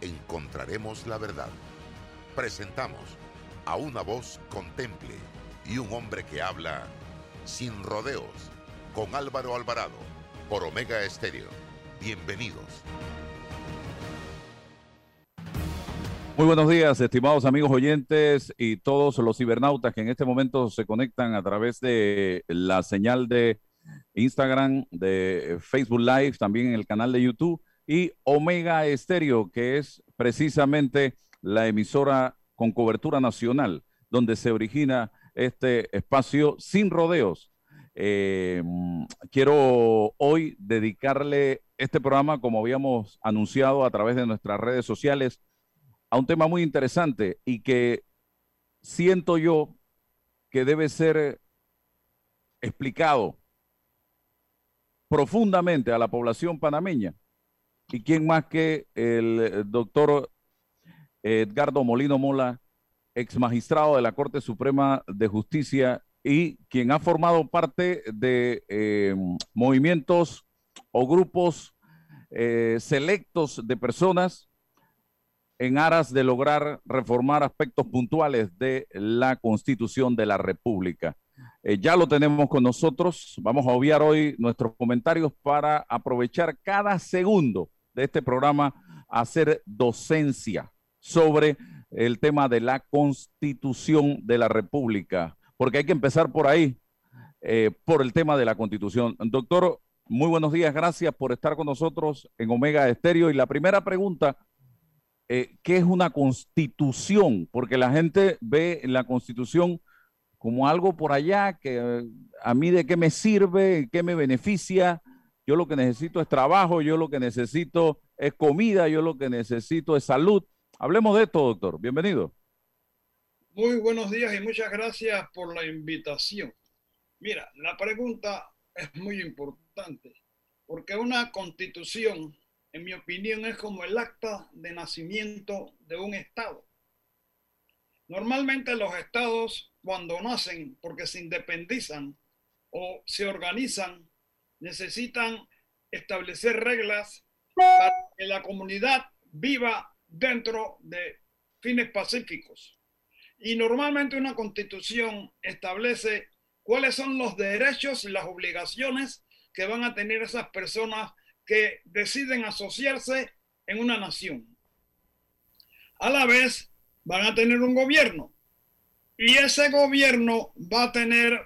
encontraremos la verdad. Presentamos a una voz contemple y un hombre que habla sin rodeos con Álvaro Alvarado por Omega Estéreo. Bienvenidos. Muy buenos días, estimados amigos oyentes y todos los cibernautas que en este momento se conectan a través de la señal de Instagram, de Facebook Live, también en el canal de YouTube y Omega Estéreo, que es precisamente la emisora con cobertura nacional, donde se origina este espacio sin rodeos. Eh, quiero hoy dedicarle este programa, como habíamos anunciado a través de nuestras redes sociales, a un tema muy interesante y que siento yo que debe ser explicado profundamente a la población panameña ¿Y quién más que el eh, doctor Edgardo Molino Mola, ex magistrado de la Corte Suprema de Justicia y quien ha formado parte de eh, movimientos o grupos eh, selectos de personas en aras de lograr reformar aspectos puntuales de la Constitución de la República. ya lo tenemos con nosotros. Vamos a obviar hoy nuestros comentarios para aprovechar cada segundo de este programa hacer docencia sobre el tema de la constitución de la República, porque hay que empezar por ahí, eh, por el tema de la constitución. Doctor, muy buenos días, gracias por estar con nosotros en Omega Estéreo. Y la primera pregunta, eh, ¿qué es una constitución? Porque la gente ve la constitución como algo por allá que eh, a mí de qué me sirve, qué me beneficia, yo lo que necesito es trabajo, yo lo que necesito es comida, yo lo que necesito es salud. Hablemos de esto, doctor. Bienvenido. Muy buenos días y muchas gracias por la invitación. Mira, la pregunta es muy importante, porque una constitución, en mi opinión, es como el acta de nacimiento de un Estado. Normalmente los estados, cuando nacen, porque se independizan o se organizan, necesitan establecer reglas para que la comunidad viva dentro de fines pacíficos. Y normalmente una constitución establece cuáles son los derechos y las obligaciones que van a tener esas personas que deciden asociarse en una nación. A la vez van a tener un gobierno y ese gobierno va a tener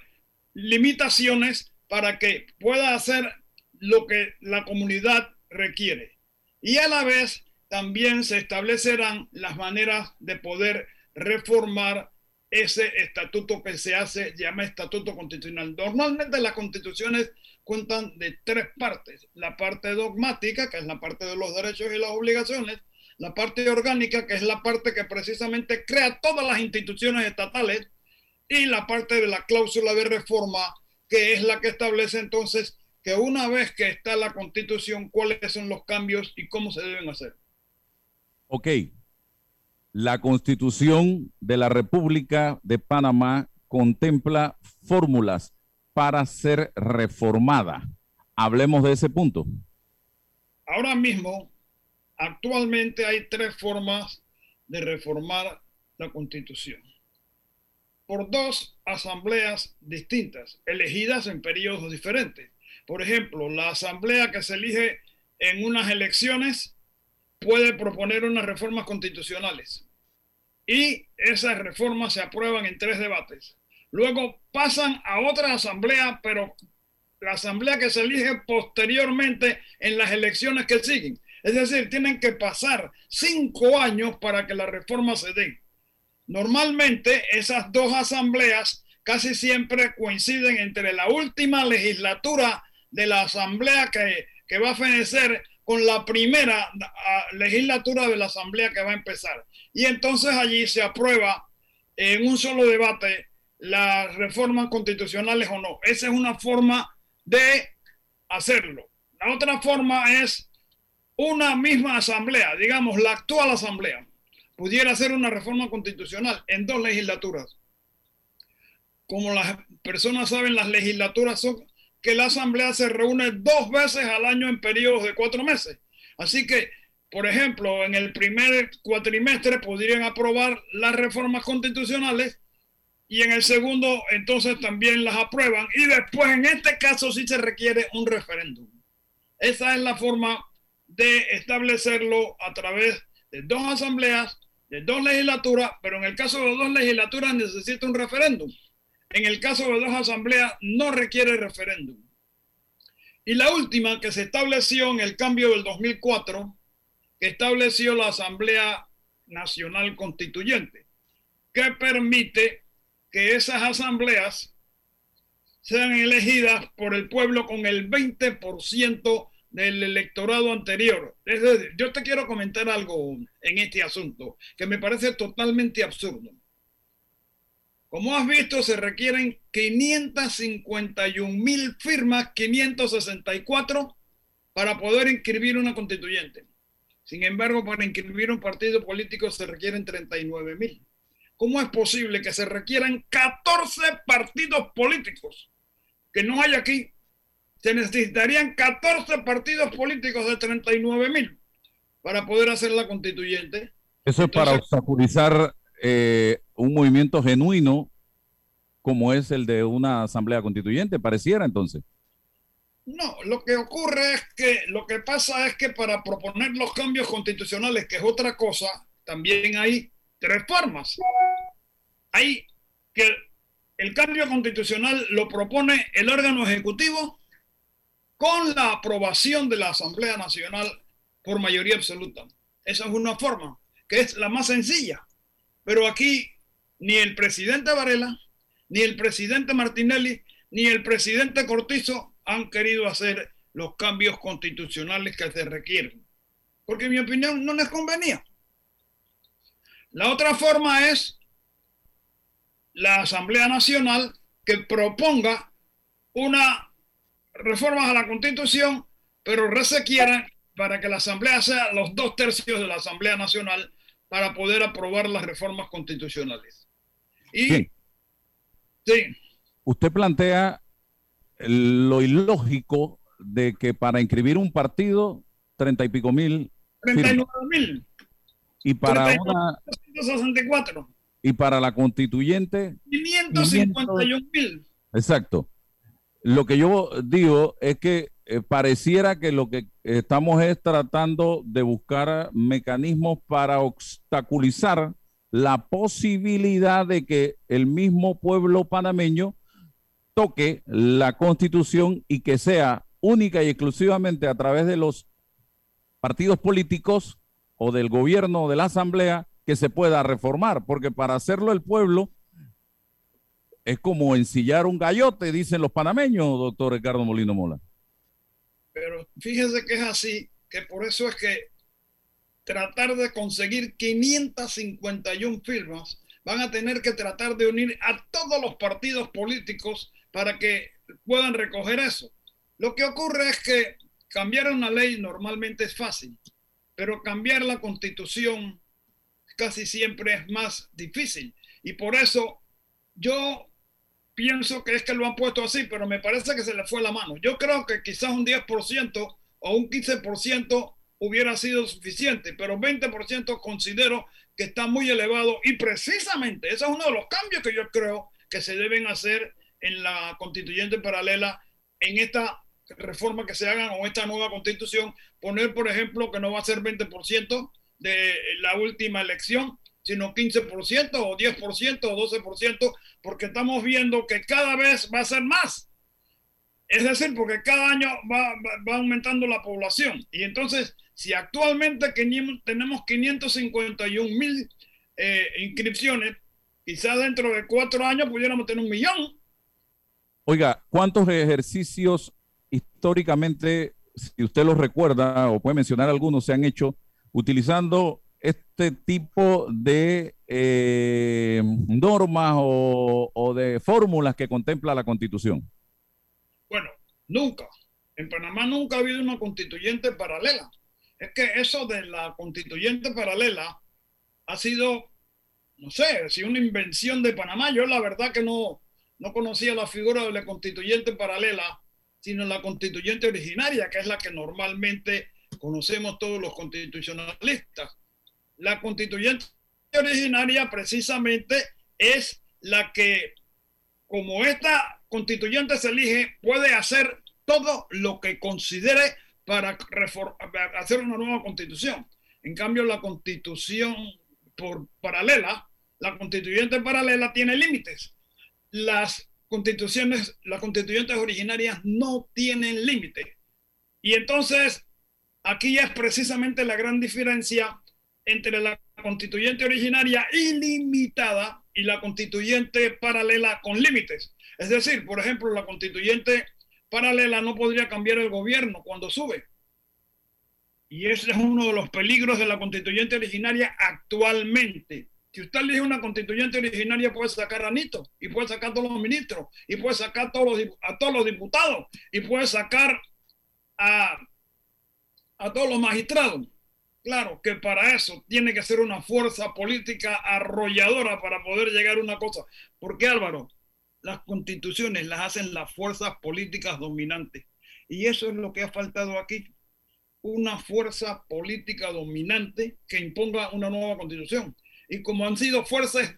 limitaciones para que pueda hacer lo que la comunidad requiere. Y a la vez también se establecerán las maneras de poder reformar ese estatuto que se hace, llama estatuto constitucional. Normalmente las constituciones cuentan de tres partes. La parte dogmática, que es la parte de los derechos y las obligaciones, la parte orgánica, que es la parte que precisamente crea todas las instituciones estatales, y la parte de la cláusula de reforma, que es la que establece entonces que una vez que está la constitución, cuáles son los cambios y cómo se deben hacer. Ok. La constitución de la República de Panamá contempla fórmulas para ser reformada. Hablemos de ese punto. Ahora mismo, actualmente hay tres formas de reformar la constitución por dos asambleas distintas, elegidas en periodos diferentes. Por ejemplo, la asamblea que se elige en unas elecciones puede proponer unas reformas constitucionales y esas reformas se aprueban en tres debates. Luego pasan a otra asamblea, pero la asamblea que se elige posteriormente en las elecciones que siguen. Es decir, tienen que pasar cinco años para que la reforma se dé. Normalmente esas dos asambleas casi siempre coinciden entre la última legislatura de la asamblea que, va a fenecer con la primera legislatura de la Asamblea que va a empezar. Y entonces allí se aprueba en un solo debate las reformas constitucionales o no. Esa es una forma de hacerlo. La otra forma es una misma asamblea, digamos la actual asamblea, pudiera hacer una reforma constitucional en dos legislaturas. Como las personas saben, las legislaturas son que la asamblea se reúne dos veces al año en periodos de cuatro meses. Así que, por ejemplo, en el primer cuatrimestre podrían aprobar las reformas constitucionales y en el segundo entonces también las aprueban y después en este caso sí se requiere un referéndum. Esa es la forma de establecerlo a través de dos asambleas, de dos legislaturas, pero en el caso de dos legislaturas necesita un referéndum. En el caso de dos asambleas no requiere referéndum. Y la última que se estableció en el cambio del 2004, que estableció la Asamblea Nacional Constituyente, que permite que esas asambleas sean elegidas por el pueblo con el 20% del electorado anterior. yo te quiero comentar algo en este asunto que me parece totalmente absurdo. Como has visto, se requieren 551 mil firmas, 564, para poder inscribir una constituyente. Sin embargo, para inscribir un partido político se requieren 39 mil. ¿Cómo es posible que se requieran 14 partidos políticos que no hay aquí? Se necesitarían 14 partidos políticos de 39 mil para poder hacer la constituyente. Eso es para obstaculizar eh, un movimiento genuino como es el de una asamblea constituyente, pareciera entonces. No, lo que ocurre es que lo que pasa es que para proponer los cambios constitucionales, que es otra cosa, también hay tres formas. Hay que el cambio constitucional lo propone el órgano ejecutivo con la aprobación de la Asamblea Nacional por mayoría absoluta. Esa es una forma, que es la más sencilla. Pero aquí ni el presidente Varela, ni el presidente Martinelli, ni el presidente Cortizo han querido hacer los cambios constitucionales que se requieren. Porque en mi opinión no les convenía. La otra forma es la Asamblea Nacional que proponga una reforma a la Constitución, pero requiera para que la Asamblea sea los dos tercios de la Asamblea Nacional para poder aprobar las reformas constitucionales. Y Sí. Usted plantea lo ilógico de que para inscribir un partido, treinta y pico mil. Treinta y mil. Y para una. Y para la constituyente. 551 mil. Exacto. Lo que yo digo es que eh, pareciera que lo que estamos es tratando de buscar mecanismos para obstaculizar la posibilidad de que el mismo pueblo panameño toque la constitución y que sea única y exclusivamente a través de los partidos políticos o del gobierno o de la asamblea que se pueda reformar, porque para hacerlo el pueblo es como ensillar un gallote, dicen los panameños, doctor Ricardo Molino Mola. Pero fíjese que es así, que por eso es que tratar de conseguir 551 firmas, van a tener que tratar de unir a todos los partidos políticos para que puedan recoger eso. Lo que ocurre es que cambiar una ley normalmente es fácil, pero cambiar la constitución casi siempre es más difícil. Y por eso yo pienso que es que lo han puesto así, pero me parece que se le fue la mano. Yo creo que quizás un 10% o un 15% hubiera sido suficiente, pero 20% considero que está muy elevado y precisamente ese es uno de los cambios que yo creo que se deben hacer en la constituyente paralela en esta reforma que se hagan o esta nueva constitución, poner por ejemplo que no va a ser 20% de la última elección, sino 15% o 10% o 12%, porque estamos viendo que cada vez va a ser más. Es decir, porque cada año va, va aumentando la población. Y entonces si actualmente tenemos 551 mil eh, inscripciones, quizás dentro de cuatro años pudiéramos tener un millón. Oiga, ¿cuántos ejercicios históricamente si usted los recuerda o puede mencionar algunos, se han hecho utilizando este tipo de eh, normas o, o de fórmulas que contempla la Constitución? Bueno, nunca. En Panamá nunca ha habido una constituyente paralela. Es que eso de la constituyente paralela ha sido, no sé, si una invención de Panamá. Yo la verdad que no, no conocía la figura de la constituyente paralela, sino la constituyente originaria, que es la que normalmente conocemos todos los constitucionalistas. La constituyente originaria precisamente es la que, como esta constituyente se elige, puede hacer todo lo que considere para hacer una nueva constitución. En cambio, la constitución por paralela, la constituyente paralela tiene límites. Las constituciones, las constituyentes originarias no tienen límite. Y entonces, aquí es precisamente la gran diferencia entre la constituyente originaria ilimitada y la constituyente paralela con límites. Es decir, por ejemplo, la constituyente paralela no podría cambiar el gobierno cuando sube. Y ese es uno de los peligros de la constituyente originaria actualmente. Si usted elige una constituyente originaria, puede sacar a Nito, y puede sacar a todos los ministros, y puede sacar a todos los, a todos los diputados, y puede sacar a, a todos los magistrados. Claro que para eso tiene que ser una fuerza política arrolladora para poder llegar a una cosa. ¿Por qué, Álvaro? las constituciones las hacen las fuerzas políticas dominantes. Y eso es lo que ha faltado aquí. Una fuerza política dominante que imponga una nueva constitución. Y como han sido fuerzas,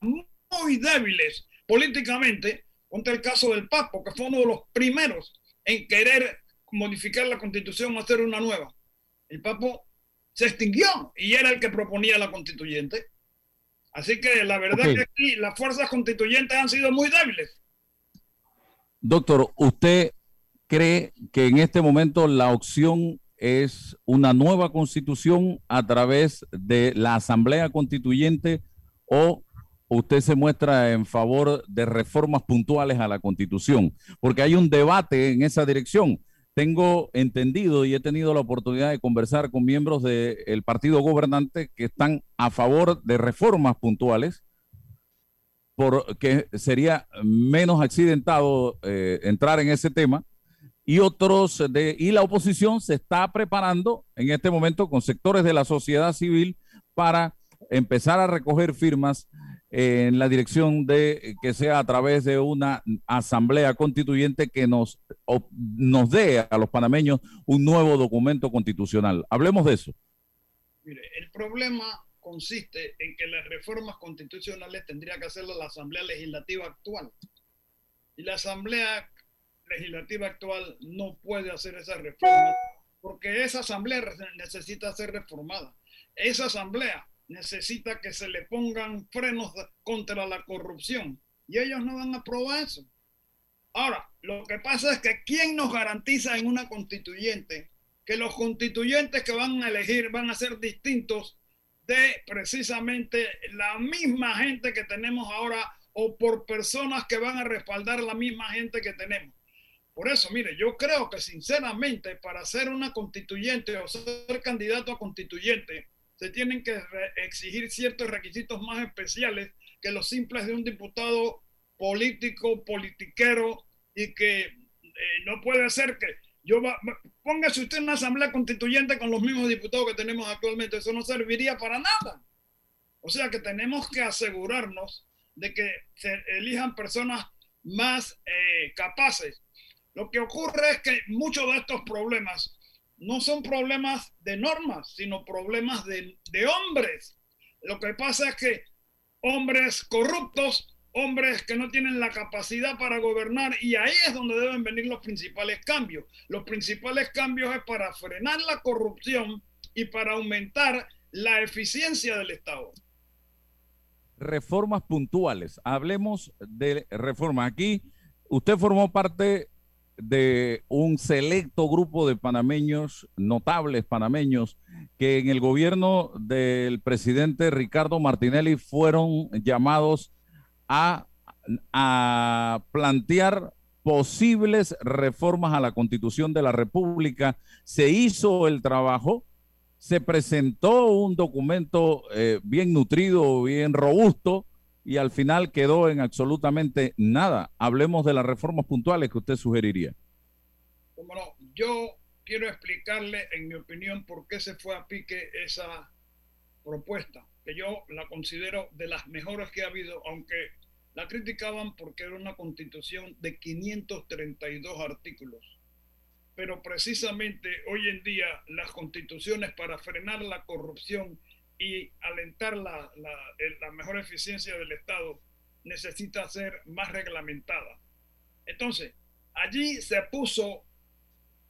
muy débiles políticamente, contra el caso del Papo, que fue uno de los primeros en querer modificar la constitución hacer una nueva. El Papo se extinguió y era el que proponía la constituyente. Así que la verdad es que aquí las fuerzas constituyentes han sido muy débiles. Doctor, ¿usted cree que en este momento la opción es una nueva constitución a través de la Asamblea Constituyente o usted se muestra en favor de reformas puntuales a la Constitución? Porque hay un debate en esa dirección tengo entendido y he tenido la oportunidad de conversar con miembros del partido gobernante que están a favor de reformas puntuales, porque sería menos accidentado eh, entrar en ese tema. Y otros de, y la oposición se está preparando en este momento con sectores de la sociedad civil para empezar a recoger firmas en la dirección de que sea a través de una asamblea constituyente que nos, nos dé a los panameños un nuevo documento constitucional. Hablemos de eso. Mire, el problema consiste en que las reformas constitucionales tendría que hacerlo la Asamblea Legislativa actual. Y la Asamblea Legislativa actual no puede hacer esas reformas porque esa Asamblea necesita ser reformada. Esa Asamblea necesita que se le pongan frenos contra la corrupción. Y ellos no van a aprobar eso. Ahora, lo que pasa es que ¿quién nos garantiza en una constituyente que los constituyentes que van a elegir van a ser distintos de precisamente la misma gente que tenemos ahora o por personas que van a respaldar la misma gente que tenemos? Por eso, mire, yo creo que sinceramente para ser una constituyente o ser candidato a constituyente, se tienen que exigir ciertos requisitos más especiales que los simples de un diputado político, politiquero, y que eh, no puede ser que yo póngase usted en una asamblea constituyente con los mismos diputados que tenemos actualmente, eso no serviría para nada. O sea que tenemos que asegurarnos de que se elijan personas más eh, capaces. Lo que ocurre es que muchos de estos problemas no son problemas de normas, sino problemas de, hombres. Lo que pasa es que hombres corruptos, hombres que no tienen la capacidad para gobernar, y ahí es donde deben venir los principales cambios. Los principales cambios es para frenar la corrupción y para aumentar la eficiencia del Estado. Reformas puntuales. Hablemos de reformas. Aquí usted formó parte de un selecto grupo de panameños, notables panameños, que en el gobierno del presidente Ricardo Martinelli fueron llamados a, a plantear posibles reformas a la constitución de la República. Se hizo el trabajo, se presentó un documento eh, bien nutrido, bien robusto, y al final quedó en absolutamente nada. Hablemos de las reformas puntuales que usted sugeriría. Bueno, yo quiero explicarle, en mi opinión, por qué se fue a pique esa propuesta, que yo la considero de las mejores que ha habido, aunque la criticaban porque era una constitución de 532 artículos. Pero precisamente hoy en día las constituciones para frenar la corrupción y alentar la, la, mejor eficiencia del Estado necesita ser más reglamentada. Entonces, allí se puso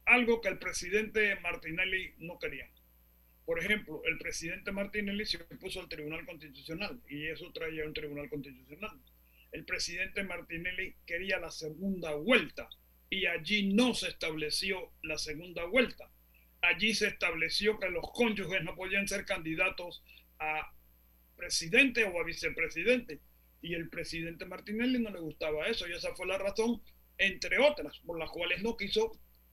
algo que el presidente Martinelli no quería. Por ejemplo, el presidente Martinelli se puso al Tribunal Constitucional y eso traía un Tribunal Constitucional. El presidente Martinelli quería la segunda vuelta y allí no se estableció la segunda vuelta allí se estableció que los cónyuges no podían ser candidatos a presidente o a vicepresidente. Y el presidente Martinelli no le gustaba eso y esa fue la razón, entre otras, por las cuales no quiso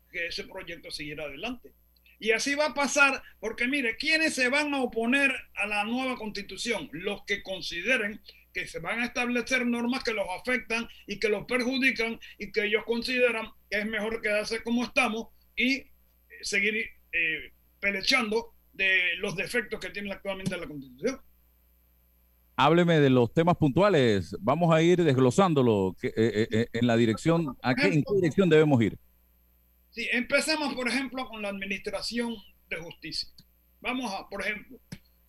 que ese proyecto siguiera adelante. Y así va a pasar, porque mire, ¿quiénes se van a oponer a la nueva constitución? Los que consideren que se van a establecer normas que los afectan y que los perjudican y que ellos consideran que es mejor quedarse como estamos y seguir eh, pelechando de los defectos que tiene actualmente la Constitución. Hábleme de los temas puntuales. Vamos a ir desglosándolo eh, eh, en la dirección. ¿a qué, ¿En qué dirección debemos ir? Sí, empecemos, por ejemplo, con la administración de justicia. Vamos a, por ejemplo,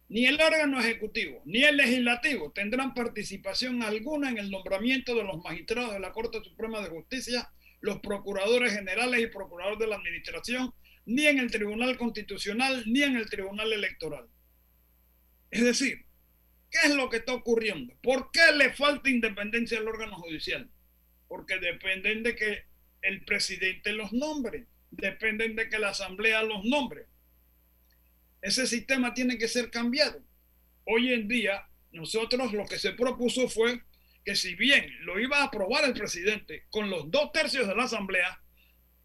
ni el órgano ejecutivo ni el legislativo tendrán participación alguna en el nombramiento de los magistrados de la Corte Suprema de Justicia, los procuradores generales y procuradores de la administración, ni en el Tribunal Constitucional, ni en el Tribunal Electoral. Es decir, ¿qué es lo que está ocurriendo? ¿Por qué le falta independencia al órgano judicial? Porque dependen de que el presidente los nombre, dependen de que la asamblea los nombre. Ese sistema tiene que ser cambiado. Hoy en día, nosotros lo que se propuso fue que si bien lo iba a aprobar el presidente con los dos tercios de la asamblea,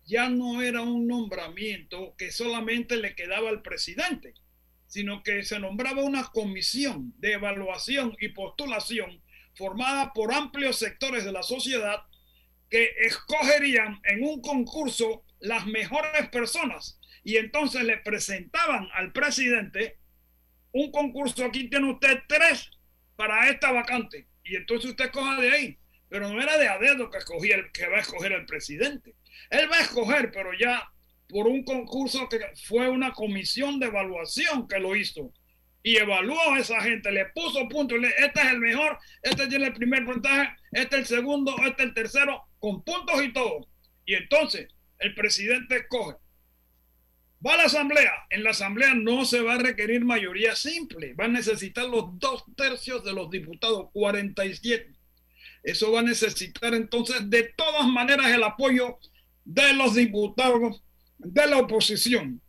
ya no era un nombramiento que solamente le quedaba al presidente, sino que se nombraba una comisión de evaluación y postulación formada por amplios sectores de la sociedad que escogerían en un concurso las mejores personas. Y entonces le presentaban al presidente un concurso, aquí tiene usted tres para esta vacante. Y entonces usted coja de ahí, pero no era de a que, escogía el, que va a escoger el presidente, él va a escoger, pero ya por un concurso que fue una comisión de evaluación que lo hizo. Y evaluó a esa gente, le puso puntos, este es el mejor, este tiene el primer puntaje, este es el segundo, este es el tercero, con puntos y todo. Y entonces el presidente escoge. Va a la asamblea. En la asamblea no se va a requerir mayoría simple. Va a necesitar los dos tercios de los diputados, 47. Eso va a necesitar entonces de todas maneras el apoyo de los diputados de la oposición.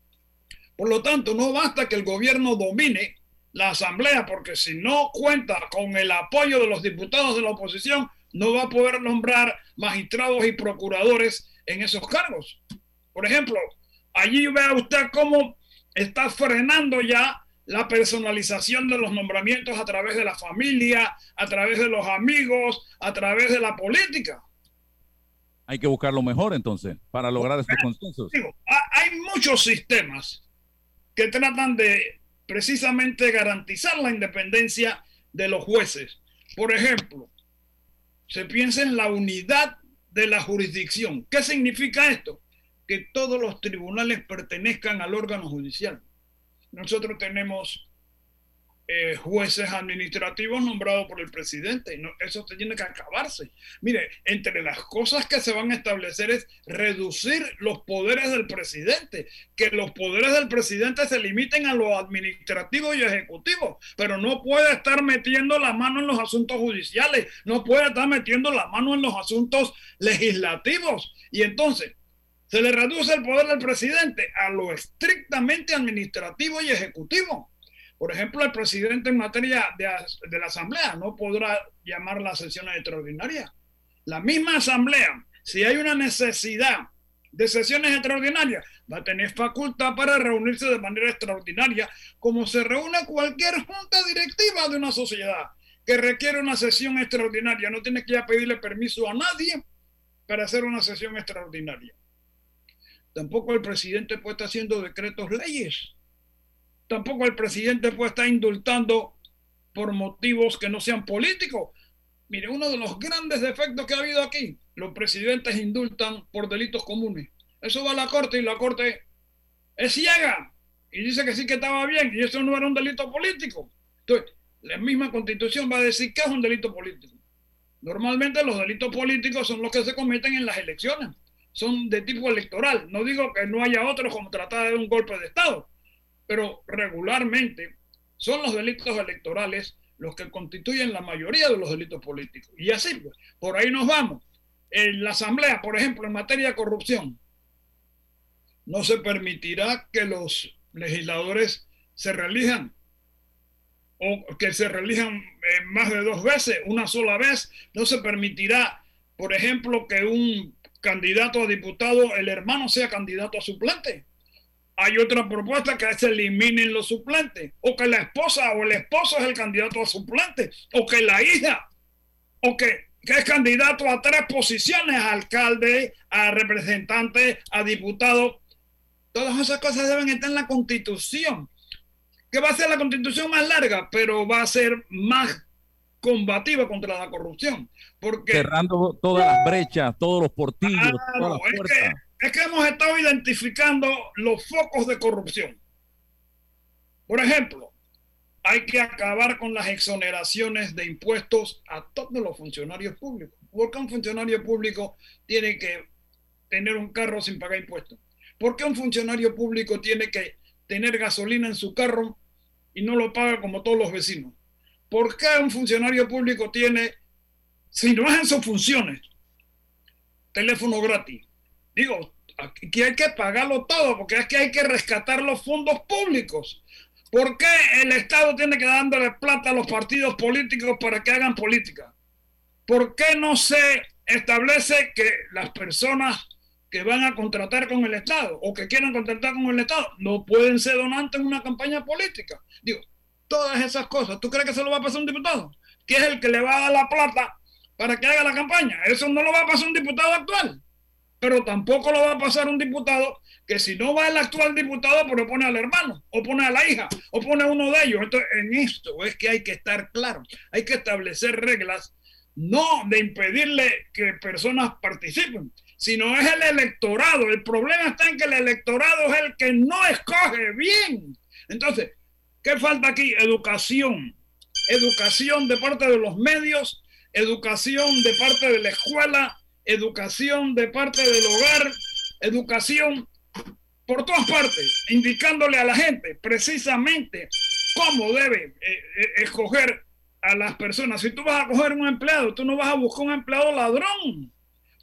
Por lo tanto, no basta que el gobierno domine la asamblea, porque si no cuenta con el apoyo de los diputados de la oposición, no va a poder nombrar magistrados y procuradores en esos cargos. Por ejemplo, allí vea usted cómo está frenando ya la personalización de los nombramientos a través de la familia, a través de los amigos, a través de la política. Hay que buscar lo mejor entonces para lograr estos consensos. hay muchos sistemas que tratan de precisamente garantizar la independencia de los jueces. Por ejemplo, se piensa en la unidad de la jurisdicción. ¿Qué significa esto? Que todos los tribunales pertenezcan al órgano judicial. Nosotros tenemos eh, jueces administrativos nombrados por el presidente. No, eso tiene que acabarse. Mire, entre las cosas que se van a establecer es reducir los poderes del presidente, que los poderes del presidente se limiten a lo administrativo y ejecutivo, pero no puede estar metiendo la mano en los asuntos judiciales, no puede estar metiendo la mano en los asuntos legislativos. Y entonces, se le reduce el poder del presidente a lo estrictamente administrativo y ejecutivo. Por ejemplo, el presidente en materia de, la Asamblea no podrá llamar las sesiones extraordinarias. La misma Asamblea si hay una necesidad de sesiones extraordinarias, va a tener facultad para reunirse de manera extraordinaria, como se reúne cualquier junta directiva de una sociedad que requiere una sesión extraordinaria. No tiene que ir a pedirle permiso a nadie para hacer una sesión extraordinaria. Tampoco el presidente puede estar haciendo decretos leyes. Tampoco el presidente puede estar indultando por motivos que no sean políticos. Mire, uno de los grandes defectos que ha habido aquí, los presidentes indultan por delitos comunes. Eso va a la corte y la corte es ciega y dice que sí que estaba bien y eso no era un delito político. Entonces, la misma constitución va a decir que es un delito político. Normalmente los delitos políticos son los que se cometen en las elecciones. Son de tipo electoral. No digo que no haya otros como tratar de un golpe de Estado, pero regularmente son los delitos electorales los que constituyen la mayoría de los delitos políticos. Y así, pues, por ahí nos vamos. En la Asamblea, por ejemplo, en materia de corrupción, no se permitirá que los legisladores se reelijan o que se reelijan eh, más de dos veces, una sola vez. No se permitirá, por ejemplo, que un candidato a diputado, el hermano sea candidato a suplente. Hay otra propuesta que se eliminen los suplentes, o que la esposa o el esposo es el candidato a suplente, o que la hija, o que, que es candidato a tres posiciones, a alcalde, a representante, a diputado. Todas esas cosas deben estar en la constitución, que va a ser la constitución más larga, pero va a ser más combativa contra la corrupción. Porque, Cerrando todas las brechas, todos los portillos, todas las es, puertas. que, es que hemos estado identificando los focos de corrupción. Por ejemplo, hay que acabar con las exoneraciones de impuestos a todos los funcionarios públicos. Porque un funcionario público tiene que tener un carro sin pagar impuestos? ¿Por qué un funcionario público tiene que tener gasolina en su carro y no lo paga como todos los vecinos? ¿Por qué un funcionario público tiene, si no es en sus funciones, teléfono gratis? Digo, aquí hay que pagarlo todo porque es que hay que rescatar los fondos públicos. ¿Por qué el Estado tiene que dándole plata a los partidos políticos para que hagan política? ¿Por qué no se establece que las personas que van a contratar con el Estado o que quieran contratar con el Estado no pueden ser donantes en una campaña política? Digo, todas esas cosas. ¿Tú crees que se lo va a pasar un diputado? Que es el que le va a dar la plata para que haga la campaña. Eso no lo va a pasar un diputado actual. Pero tampoco lo va a pasar un diputado que si no va el actual diputado, pero pone al hermano, o pone a la hija, o pone a uno de ellos. Entonces, en esto es que hay que estar claro. Hay que establecer reglas, no de impedirle que personas participen, sino es el electorado. El problema está en que el electorado es el que no escoge bien. Entonces, ¿Qué falta aquí? Educación. Educación de parte de los medios, educación de parte de la escuela, educación de parte del hogar, educación por todas partes, indicándole a la gente precisamente cómo debe eh, eh, escoger a las personas. Si tú vas a coger un empleado, tú no vas a buscar un empleado ladrón,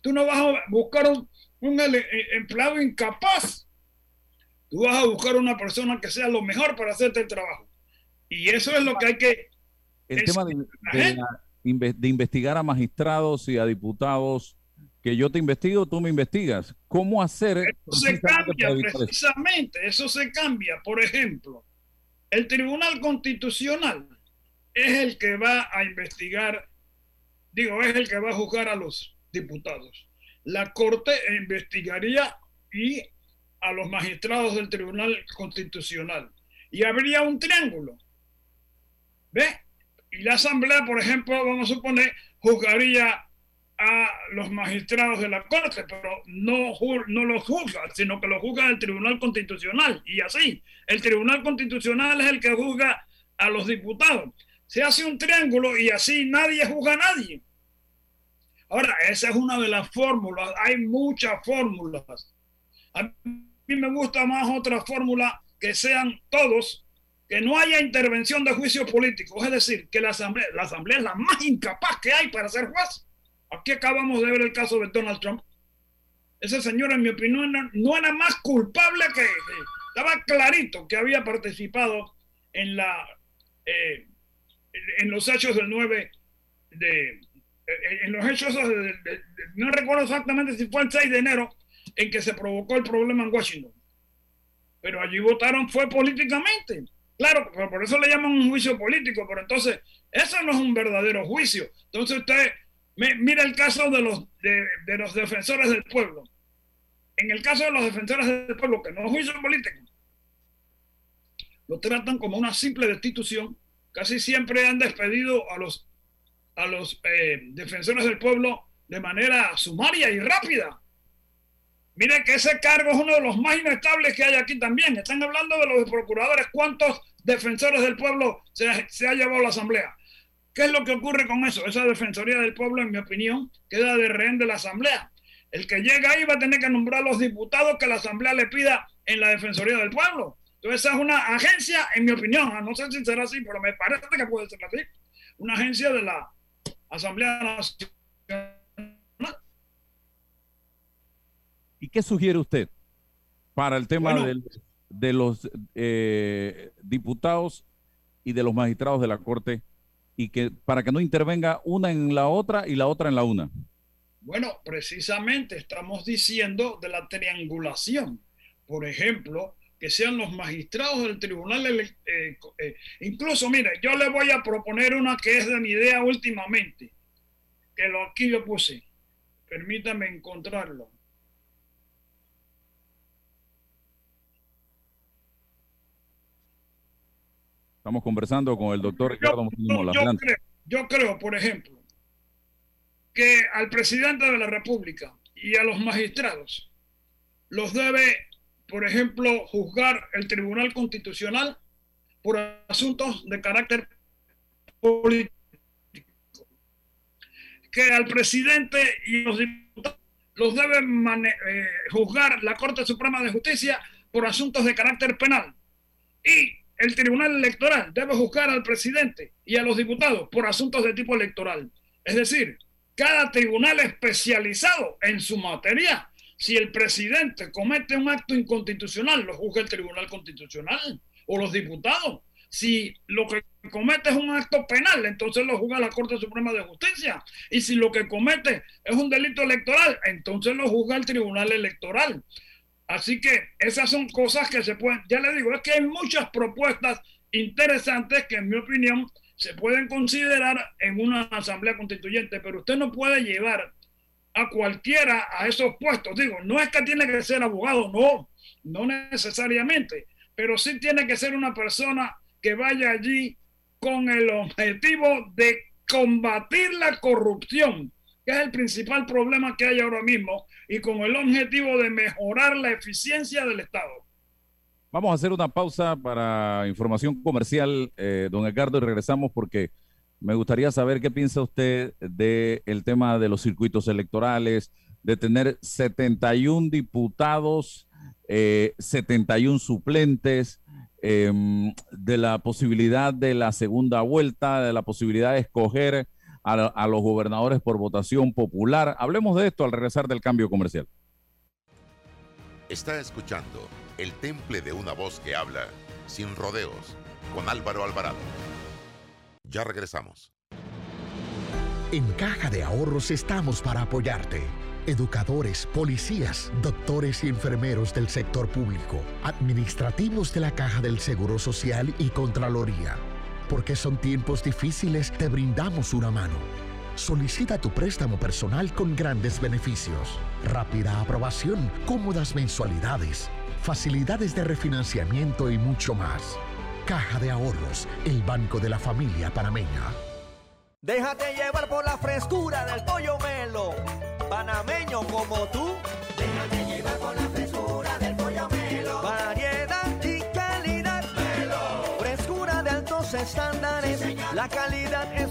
tú no vas a buscar un, eh, empleado incapaz, Tú vas a buscar una persona que sea lo mejor para hacerte el trabajo. Y eso es lo que hay que... El tema de, la- de investigar a magistrados y a diputados, que yo te investigo, tú me investigas. ¿Cómo hacer Eso se precisamente cambia, evitar eso? precisamente, eso se cambia. Por ejemplo, el Tribunal Constitucional es el que va a investigar, digo, es el que va a juzgar a los diputados. La Corte investigaría y a los magistrados del Tribunal Constitucional. Y habría un triángulo. ¿Ve? Y la Asamblea, por ejemplo, vamos a suponer, juzgaría a los magistrados de la Corte, pero no, no los juzga, sino que los juzga el Tribunal Constitucional. Y así, el Tribunal Constitucional es el que juzga a los diputados. Se hace un triángulo y así nadie juzga a nadie. Ahora, esa es una de las fórmulas. Hay muchas fórmulas. A mí me gusta más otra fórmula que sean todos, que no haya intervención de juicio político. Es decir, que la asamblea, la asamblea es la más incapaz que hay para ser juez. Aquí acabamos de ver el caso de Donald Trump. Ese señor, en mi opinión, no, era más culpable que, estaba clarito que había participado en la eh, en los hechos del 9 de en los hechos, no recuerdo exactamente si fue el 6 de enero en que se provocó el problema en Washington. Pero allí votaron fue políticamente. Claro, por eso le llaman un juicio político, pero entonces eso no es un verdadero juicio. Entonces usted mira el caso de los, de, los defensores del pueblo. En el caso de los defensores del pueblo, que no es juicio político, lo tratan como una simple destitución. Casi siempre han despedido a los, a los eh, defensores del pueblo de manera sumaria y rápida. Mire que ese cargo es uno de los más inestables que hay aquí también. Están hablando de los procuradores. ¿Cuántos defensores del pueblo se, ha llevado la Asamblea? ¿Qué es lo que ocurre con eso? Esa Defensoría del Pueblo, en mi opinión, queda de rehén de la Asamblea. El que llega ahí va a tener que nombrar los diputados que la Asamblea le pida en la Defensoría del Pueblo. Entonces, esa es una agencia, en mi opinión, no sé si será así, pero me parece que puede ser así, una agencia de la Asamblea Nacional. ¿Y qué sugiere usted para el tema de los eh, diputados y de los magistrados de la Corte y que para que no intervenga una en la otra y la otra en la una? Bueno, precisamente estamos diciendo de la triangulación. Por ejemplo, que sean los magistrados del tribunal. Eh, eh, incluso, mire, yo le voy a proponer una que es de mi idea últimamente, que lo aquí lo puse. Permítame encontrarlo. Estamos conversando con el doctor Ricardo yo, yo, creo, yo creo, por ejemplo, que al presidente de la República y a los magistrados los debe por ejemplo, juzgar el Tribunal Constitucional por asuntos de carácter político. Que al presidente y los diputados los deben eh, juzgar la Corte Suprema de Justicia por asuntos de carácter penal. Y el Tribunal Electoral debe juzgar al presidente y a los diputados por asuntos de tipo electoral. Es decir, cada tribunal especializado en su materia si el presidente comete un acto inconstitucional, lo juzga el Tribunal Constitucional o los diputados. Si lo que comete es un acto penal, entonces lo juzga la Corte Suprema de Justicia. Y si lo que comete es un delito electoral, entonces lo juzga el Tribunal Electoral. Así que esas son cosas que se pueden, ya le digo, es que hay muchas propuestas interesantes que en mi opinión se pueden considerar en una asamblea constituyente, pero usted no puede llevar a cualquiera a esos puestos. Digo, no es que tiene que ser abogado, no, no necesariamente, pero sí tiene que ser una persona que vaya allí con el objetivo de combatir la corrupción, que es el principal problema que hay ahora mismo, y con el objetivo de mejorar la eficiencia del Estado. Vamos a hacer una pausa para información comercial, eh, don Edgardo, y regresamos porque me gustaría saber qué piensa usted del tema de los circuitos electorales, de tener 71 diputados, 71 eh, suplentes, em, de la posibilidad de la segunda vuelta, de la posibilidad de escoger a, a los gobernadores por votación popular. Hablemos de esto al regresar del cambio comercial. Está escuchando el temple de una voz que habla sin rodeos con Álvaro Alvarado. Ya regresamos. En Caja de Ahorros estamos para apoyarte. Educadores, policías, doctores y enfermeros del sector público, administrativos de la Caja del Seguro Social y Contraloría. Porque son tiempos difíciles, te brindamos una mano. Solicita tu préstamo personal con grandes beneficios, rápida aprobación, cómodas mensualidades, facilidades de refinanciamiento y mucho más. Caja de Ahorros, el banco de la familia panameña. Déjate llevar por la frescura del pollo melo, panameño como tú. Déjate llevar por la estándares. la calidad es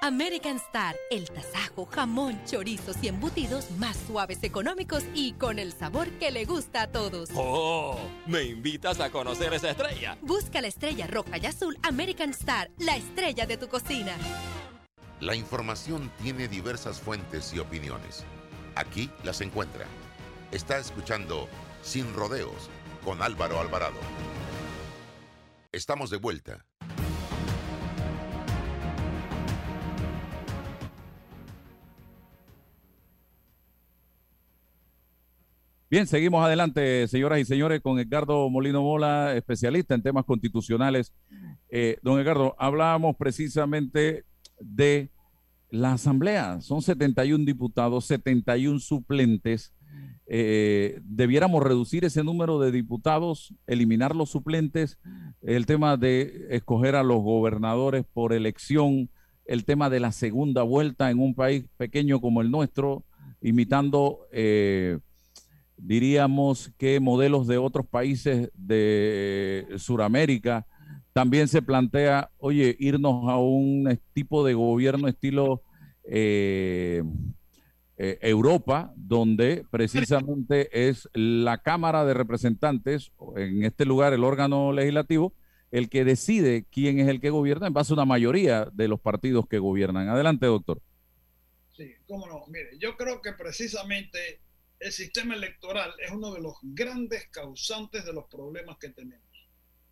American Star, el tasajo, jamón, chorizos y embutidos más suaves, económicos y con el sabor que le gusta a todos. Oh, ¿me invitas a conocer esa estrella? Busca la estrella roja y azul American Star, la estrella de tu cocina. La información tiene diversas fuentes y opiniones. Aquí las encuentra. Está escuchando Sin Rodeos con Álvaro Alvarado. Estamos de vuelta. Bien, seguimos adelante, señoras y señores, con Edgardo Molino Mola, especialista en temas constitucionales. Eh, don Edgardo, hablábamos precisamente de la Asamblea. Son 71 diputados, 71 suplentes. Eh, debiéramos reducir ese número de diputados, eliminar los suplentes, el tema de escoger a los gobernadores por elección, el tema de la segunda vuelta en un país pequeño como el nuestro, imitando, eh, diríamos que modelos de otros países de Sudamérica. También se plantea, oye, irnos a un tipo de gobierno estilo eh, eh, Europa, donde precisamente es la Cámara de Representantes, en este lugar el órgano legislativo, el que decide quién es el que gobierna en base a una mayoría de los partidos que gobiernan. Adelante, doctor. Sí, cómo no. Mire, yo creo que precisamente el sistema electoral es uno de los grandes causantes de los problemas que tenemos.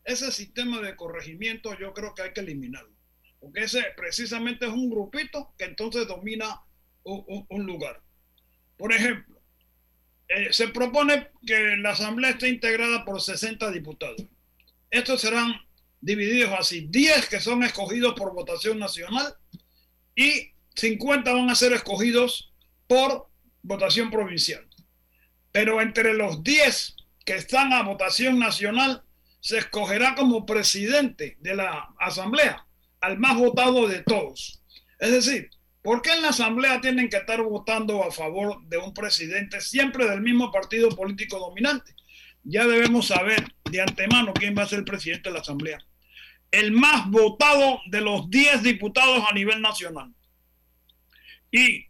Ese sistema de corregimiento yo creo que hay que eliminarlo, porque ese precisamente es un grupito que entonces domina un, lugar. Por ejemplo, eh, se propone que la Asamblea esté integrada por 60 diputados. Estos serán divididos así, 10 que son escogidos por votación nacional y 50 van a ser escogidos por votación provincial. Pero entre los 10 que están a votación nacional, se escogerá como presidente de la asamblea al más votado de todos. Es decir, ¿por qué en la asamblea tienen que estar votando a favor de un presidente siempre del mismo partido político dominante? Ya debemos saber de antemano quién va a ser el presidente de la asamblea. El más votado de los 10 diputados a nivel nacional. Y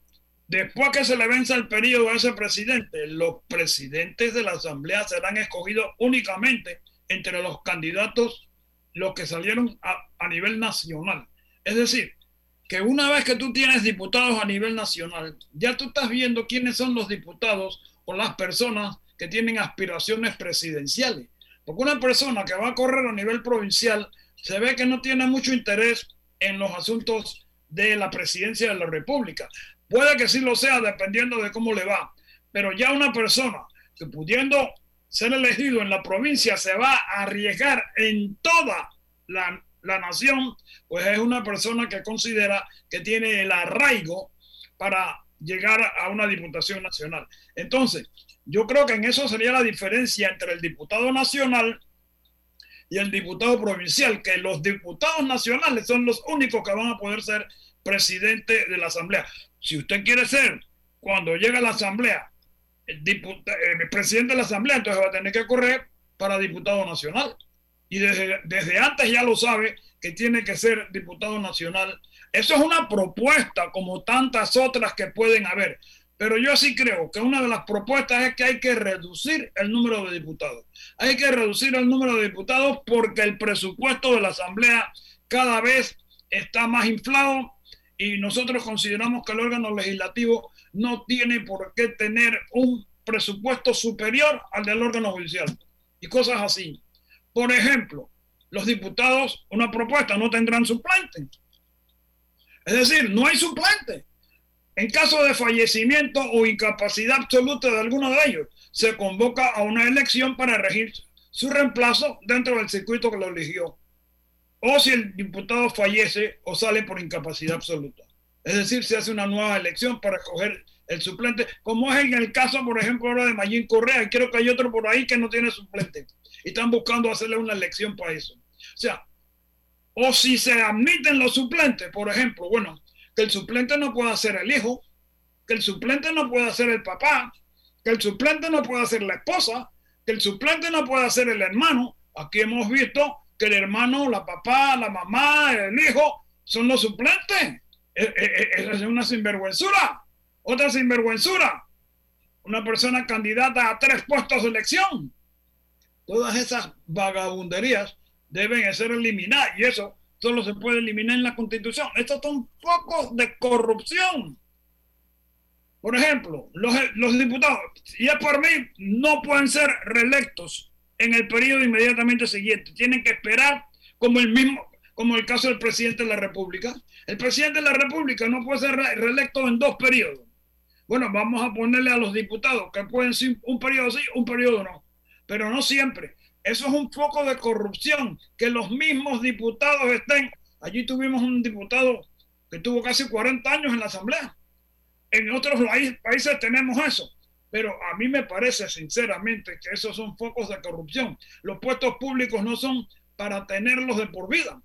después que se le venza el periodo a ese presidente, los presidentes de la asamblea serán escogidos únicamente entre los candidatos, los que salieron a, a nivel nacional. Es decir, que una vez que tú tienes diputados a nivel nacional, ya tú estás viendo quiénes son los diputados o las personas que tienen aspiraciones presidenciales. Porque una persona que va a correr a nivel provincial se ve que no tiene mucho interés en los asuntos de la presidencia de la República. Puede que sí lo sea dependiendo de cómo le va, pero ya una persona que pudiendo ser elegido en la provincia se va a arriesgar en toda la, la nación, pues es una persona que considera que tiene el arraigo para llegar a una diputación nacional. Entonces, yo creo que en eso sería la diferencia entre el diputado nacional y el diputado provincial, que los diputados nacionales son los únicos que van a poder ser presidente de la asamblea. Si usted quiere ser, cuando llega a la asamblea, el, diputa- el presidente de la asamblea, entonces va a tener que correr para diputado nacional. Y desde, desde antes ya lo sabe que tiene que ser diputado nacional. Eso es una propuesta como tantas otras que pueden haber. Pero yo sí creo que una de las propuestas es que hay que reducir el número de diputados. Hay que reducir el número de diputados porque el presupuesto de la Asamblea cada vez está más inflado y nosotros consideramos que el órgano legislativo no tiene por qué tener un presupuesto superior al del órgano judicial y cosas así. Por ejemplo, los diputados, una propuesta, no tendrán suplente. Es decir, no hay suplente. En caso de fallecimiento o incapacidad absoluta de alguno de ellos, se convoca a una elección para regir su reemplazo dentro del circuito que lo eligió. O si el diputado fallece o sale por incapacidad absoluta. Es decir, se hace una nueva elección para escoger el suplente, como es en el caso, por ejemplo, ahora de Mayín Correa, y creo que hay otro por ahí que no tiene suplente. Y están buscando hacerle una elección para eso. O sea, o si se admiten los suplentes, por ejemplo, bueno, que el suplente no pueda ser el hijo, que el suplente no pueda ser el papá, que el suplente no pueda ser la esposa, que el suplente no pueda ser el hermano. Aquí hemos visto que el hermano, la papá, la mamá, el hijo son los suplentes. E- e- e- Esa es una sinvergüenzura. Otra sinvergüenzura. Una persona candidata a tres puestos de elección. Todas esas vagabunderías deben ser eliminadas y eso solo se puede eliminar en la constitución. Estos son focos de corrupción. Por ejemplo, los, los diputados, y es por mí, no pueden ser reelectos en el periodo inmediatamente siguiente. Tienen que esperar como el mismo, como el caso del presidente de la República. El presidente de la República no puede ser re- reelecto en dos periodos. Bueno, vamos a ponerle a los diputados que pueden ser un periodo sí, un periodo no, pero no siempre. Eso es un foco de corrupción, que los mismos diputados estén. Allí tuvimos un diputado que tuvo casi 40 años en la Asamblea. En otros paí- países tenemos eso, pero a mí me parece sinceramente que esos son focos de corrupción. Los puestos públicos no son para tenerlos de por vida.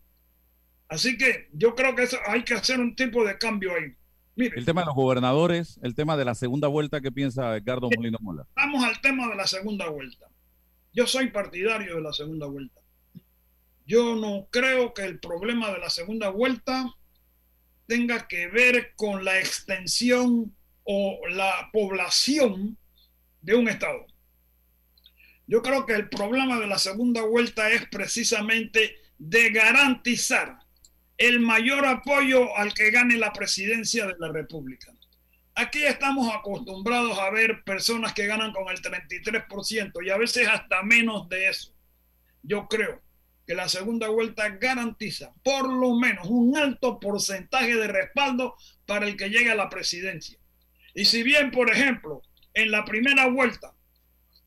Así que yo creo que eso, hay que hacer un tipo de cambio ahí. Mire, El tema de los gobernadores, el tema de la segunda vuelta, ¿qué piensa Edgardo Molino Mola? vamos al tema de la segunda vuelta. Yo soy partidario de la segunda vuelta. Yo no creo que el problema de la segunda vuelta tenga que ver con la extensión o la población de un estado. Yo creo que el problema de la segunda vuelta es precisamente de garantizar el mayor apoyo al que gane la presidencia de la República. Aquí estamos acostumbrados a ver personas que ganan con el 33% y a veces hasta menos de eso. Yo creo que la segunda vuelta garantiza por lo menos un alto porcentaje de respaldo para el que llegue a la presidencia. Y si bien, por ejemplo, en la primera vuelta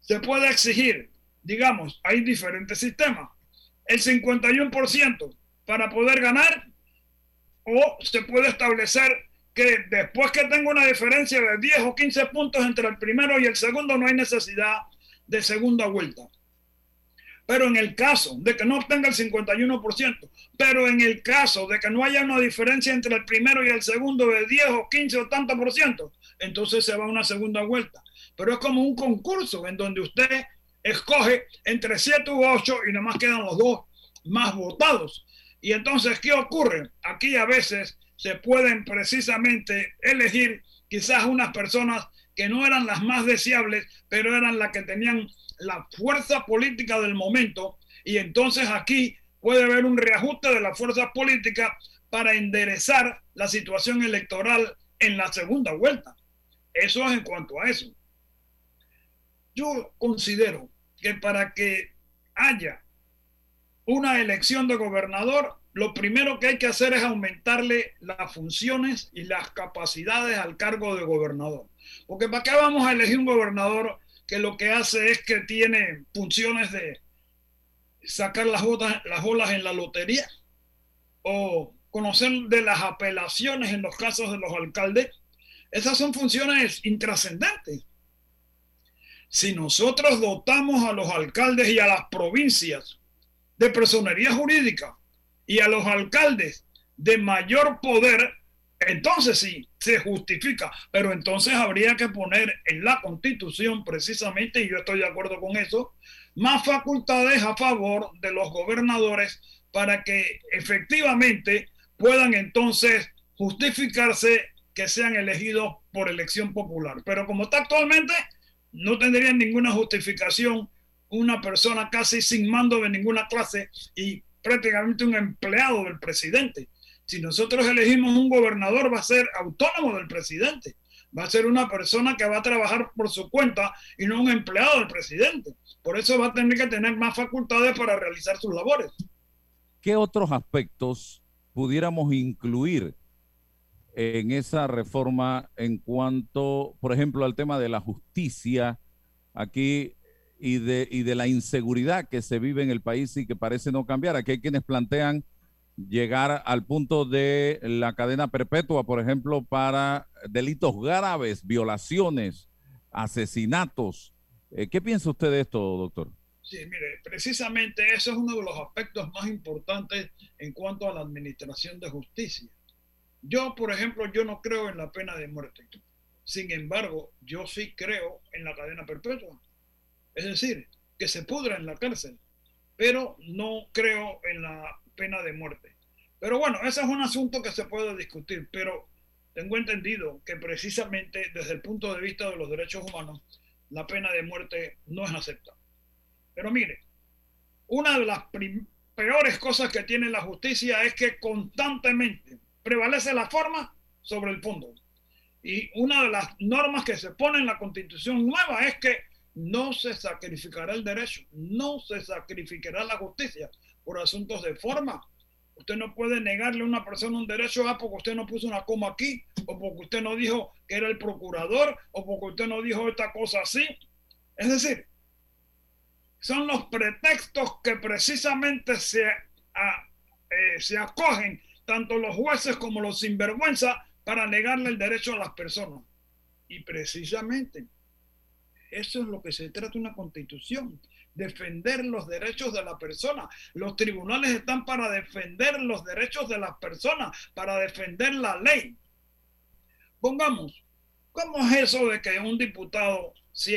se puede exigir, digamos, hay diferentes sistemas, el 51% para poder ganar o se puede establecer que después que tenga una diferencia de 10 o 15 puntos entre el primero y el segundo no hay necesidad de segunda vuelta. Pero en el caso de que no obtenga el 51%, pero en el caso de que no haya una diferencia entre el primero y el segundo de 10 o 15 o tanto por ciento, entonces se va a una segunda vuelta. Pero es como un concurso en donde usted escoge entre 7 u 8 y nomás quedan los dos más votados. Y entonces, ¿qué ocurre? Aquí a veces se pueden precisamente elegir quizás unas personas que no eran las más deseables, pero eran las que tenían la fuerza política del momento. Y entonces aquí puede haber un reajuste de la fuerza política para enderezar la situación electoral en la segunda vuelta. Eso es en cuanto a eso. Yo considero que para que haya una elección de gobernador, lo primero que hay que hacer es aumentarle las funciones y las capacidades al cargo de gobernador. Porque ¿para qué vamos a elegir un gobernador que lo que hace es que tiene funciones de sacar las, botas, las en la lotería? O conocer de las apelaciones en los casos de los alcaldes. Esas son funciones intrascendentes. Si nosotros dotamos a los alcaldes y a las provincias de personería jurídica y a los alcaldes de mayor poder, entonces sí, se justifica, pero entonces habría que poner en la constitución precisamente, y yo estoy de acuerdo con eso, más facultades a favor de los gobernadores para que efectivamente puedan entonces justificarse que sean elegidos por elección popular. Pero como está actualmente, no tendrían ninguna justificación una persona casi sin mando de ninguna clase y prácticamente un empleado del presidente. Si nosotros elegimos un gobernador, va a ser autónomo del presidente. Va a ser una persona que va a trabajar por su cuenta y no un empleado del presidente. Por eso va a tener que tener más facultades para realizar sus labores. ¿Qué otros aspectos pudiéramos incluir en esa reforma en cuanto, por ejemplo, al tema de la justicia aquí y de, y de la inseguridad que se vive en el país y que parece no cambiar? Aquí hay quienes plantean llegar al punto de la cadena perpetua, por ejemplo, para delitos graves, violaciones, asesinatos. Eh, ¿Qué piensa usted de esto, doctor? Sí, mire, precisamente eso es uno de los aspectos más importantes en cuanto a la administración de justicia. Yo, por ejemplo, yo no creo en la pena de muerte. Sin embargo, yo sí creo en la cadena perpetua. Es decir, que se pudra en la cárcel. Pero no creo en la pena de muerte. Pero bueno, ese es un asunto que se puede discutir, pero tengo entendido que precisamente desde el punto de vista de los derechos humanos, la pena de muerte no es aceptable. Pero mire, una de las peores cosas que tiene la justicia es que constantemente prevalece la forma sobre el fondo. Y una de las normas que se pone en la constitución nueva es que no se sacrificará el derecho, no se sacrificará la justicia por asuntos de forma. Usted no puede negarle a una persona un derecho a porque usted no puso una coma aquí, o porque usted no dijo que era el procurador, o porque usted no dijo esta cosa así. Es decir, son los pretextos que precisamente se, eh, se acogen tanto los jueces como los sinvergüenza para negarle el derecho a las personas. Y precisamente eso es lo que se trata una constitución, defender los derechos de la persona. Los tribunales están para defender los derechos de las personas, para defender la ley. Pongamos, ¿cómo es eso de que un diputado, si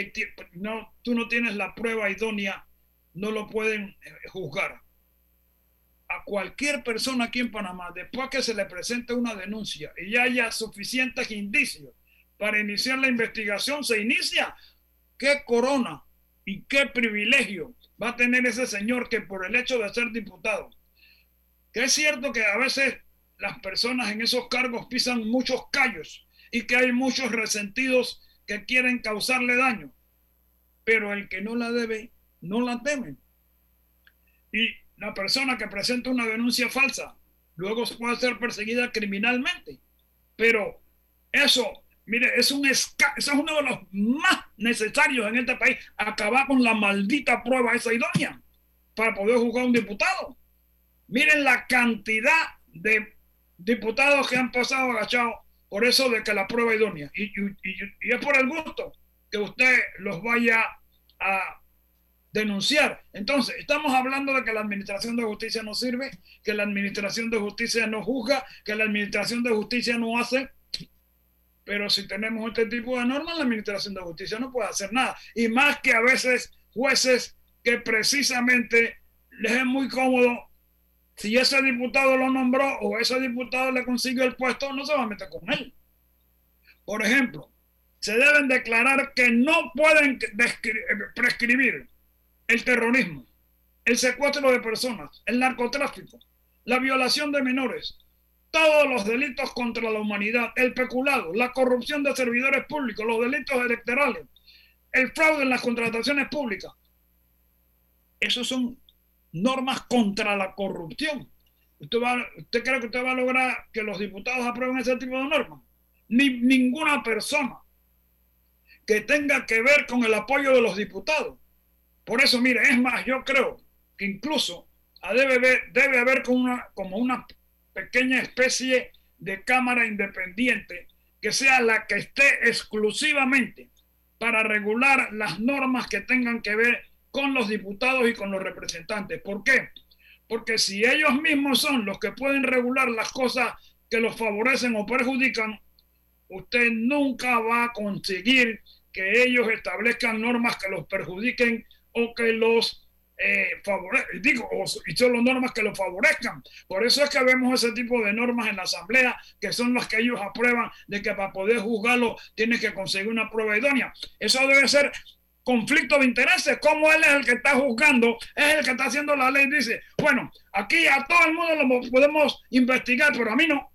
no, tú no tienes la prueba idónea, no lo pueden eh, juzgar? A cualquier persona aquí en Panamá, después que se le presente una denuncia y haya suficientes indicios para iniciar la investigación, se inicia. ¿Qué corona y qué privilegio va a tener ese señor que por el hecho de ser diputado? Que es cierto que a veces las personas en esos cargos pisan muchos callos y que hay muchos resentidos que quieren causarle daño, pero el que no la debe, no la teme. Y la persona que presenta una denuncia falsa luego puede ser perseguida criminalmente. Pero eso Mire, es un eso es uno de los más necesarios en este país, acabar con la maldita prueba esa idónea para poder juzgar a un diputado. Miren la cantidad de diputados que han pasado agachados por eso de que la prueba idónea. Y, y es por el gusto que usted los vaya a denunciar. Entonces, estamos hablando de que la administración de justicia no sirve, que la administración de justicia no juzga, que la administración de justicia no hace pero si tenemos este tipo de normas, la Administración de Justicia no puede hacer nada. Y más que a veces jueces que precisamente les es muy cómodo, si ese diputado lo nombró o ese diputado le consiguió el puesto, no se va a meter con él. Por ejemplo, se deben declarar que no pueden prescribir el terrorismo, el secuestro de personas, el narcotráfico, la violación de menores, todos los delitos contra la humanidad, el peculado, la corrupción de servidores públicos, los delitos electorales, el fraude en las contrataciones públicas. Esos son normas contra la corrupción. ¿Usted, ¿Usted cree que usted va a lograr que los diputados aprueben ese tipo de normas? Ni ninguna persona que tenga que ver con el apoyo de los diputados. Por eso, mire, es más, yo creo que incluso debe haber, debe haber como una, como una pequeña especie de cámara independiente que sea la que esté exclusivamente para regular las normas que tengan que ver con los diputados y con los representantes. ¿Por qué? Porque si ellos mismos son los que pueden regular las cosas que los favorecen o perjudican, usted nunca va a conseguir que ellos establezcan normas que los perjudiquen o que los eh, digo, y son normas que lo favorezcan. Por eso es que vemos ese tipo de normas en la Asamblea, que son las que ellos aprueban, de que para poder juzgarlo tienes que conseguir una prueba idónea. Eso debe ser conflicto de intereses, como él es el que está juzgando, es el que está haciendo la ley, dice, bueno, aquí a todo el mundo lo podemos investigar, pero a mí no.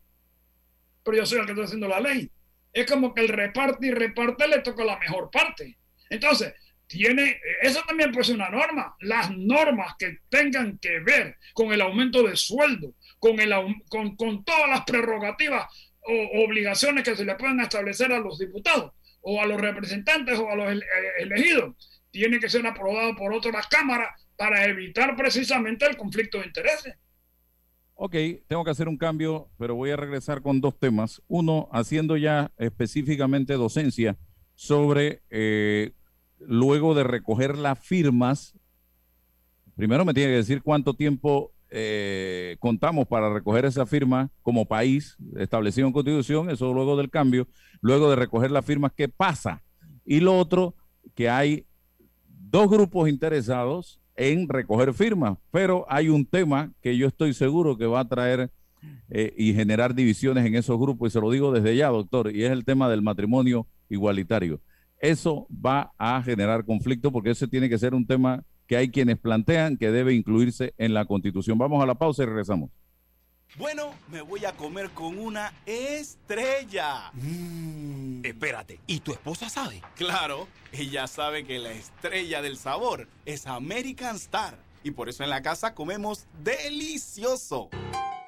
Pero yo soy el que está haciendo la ley. Es como que el reparte y reparte le toca la mejor parte. Entonces, tiene, eso también puede ser una norma. Las normas que tengan que ver con el aumento de sueldo, con, el, con, con todas las prerrogativas o obligaciones que se le pueden establecer a los diputados o a los representantes o a los elegidos, tiene que ser aprobado por otras cámaras para evitar precisamente el conflicto de intereses. Ok, tengo que hacer un cambio, pero voy a regresar con dos temas. Uno, haciendo ya específicamente docencia sobre, eh, luego de recoger las firmas, primero me tiene que decir cuánto tiempo eh, contamos para recoger esa firma como país establecido en Constitución, eso luego del cambio, luego de recoger las firmas, ¿qué pasa? Y lo otro, que hay dos grupos interesados en recoger firmas, pero hay un tema que yo estoy seguro que va a traer eh, y generar divisiones en esos grupos, y se lo digo desde ya, doctor, y es el tema del matrimonio igualitario. Eso va a generar conflicto porque ese tiene que ser un tema que hay quienes plantean que debe incluirse en la Constitución. Vamos a la pausa y regresamos. Bueno, me voy a comer con una estrella. Mm. Espérate, ¿y tu esposa sabe? Claro, ella sabe que la estrella del sabor es American Star. Y por eso en la casa comemos delicioso.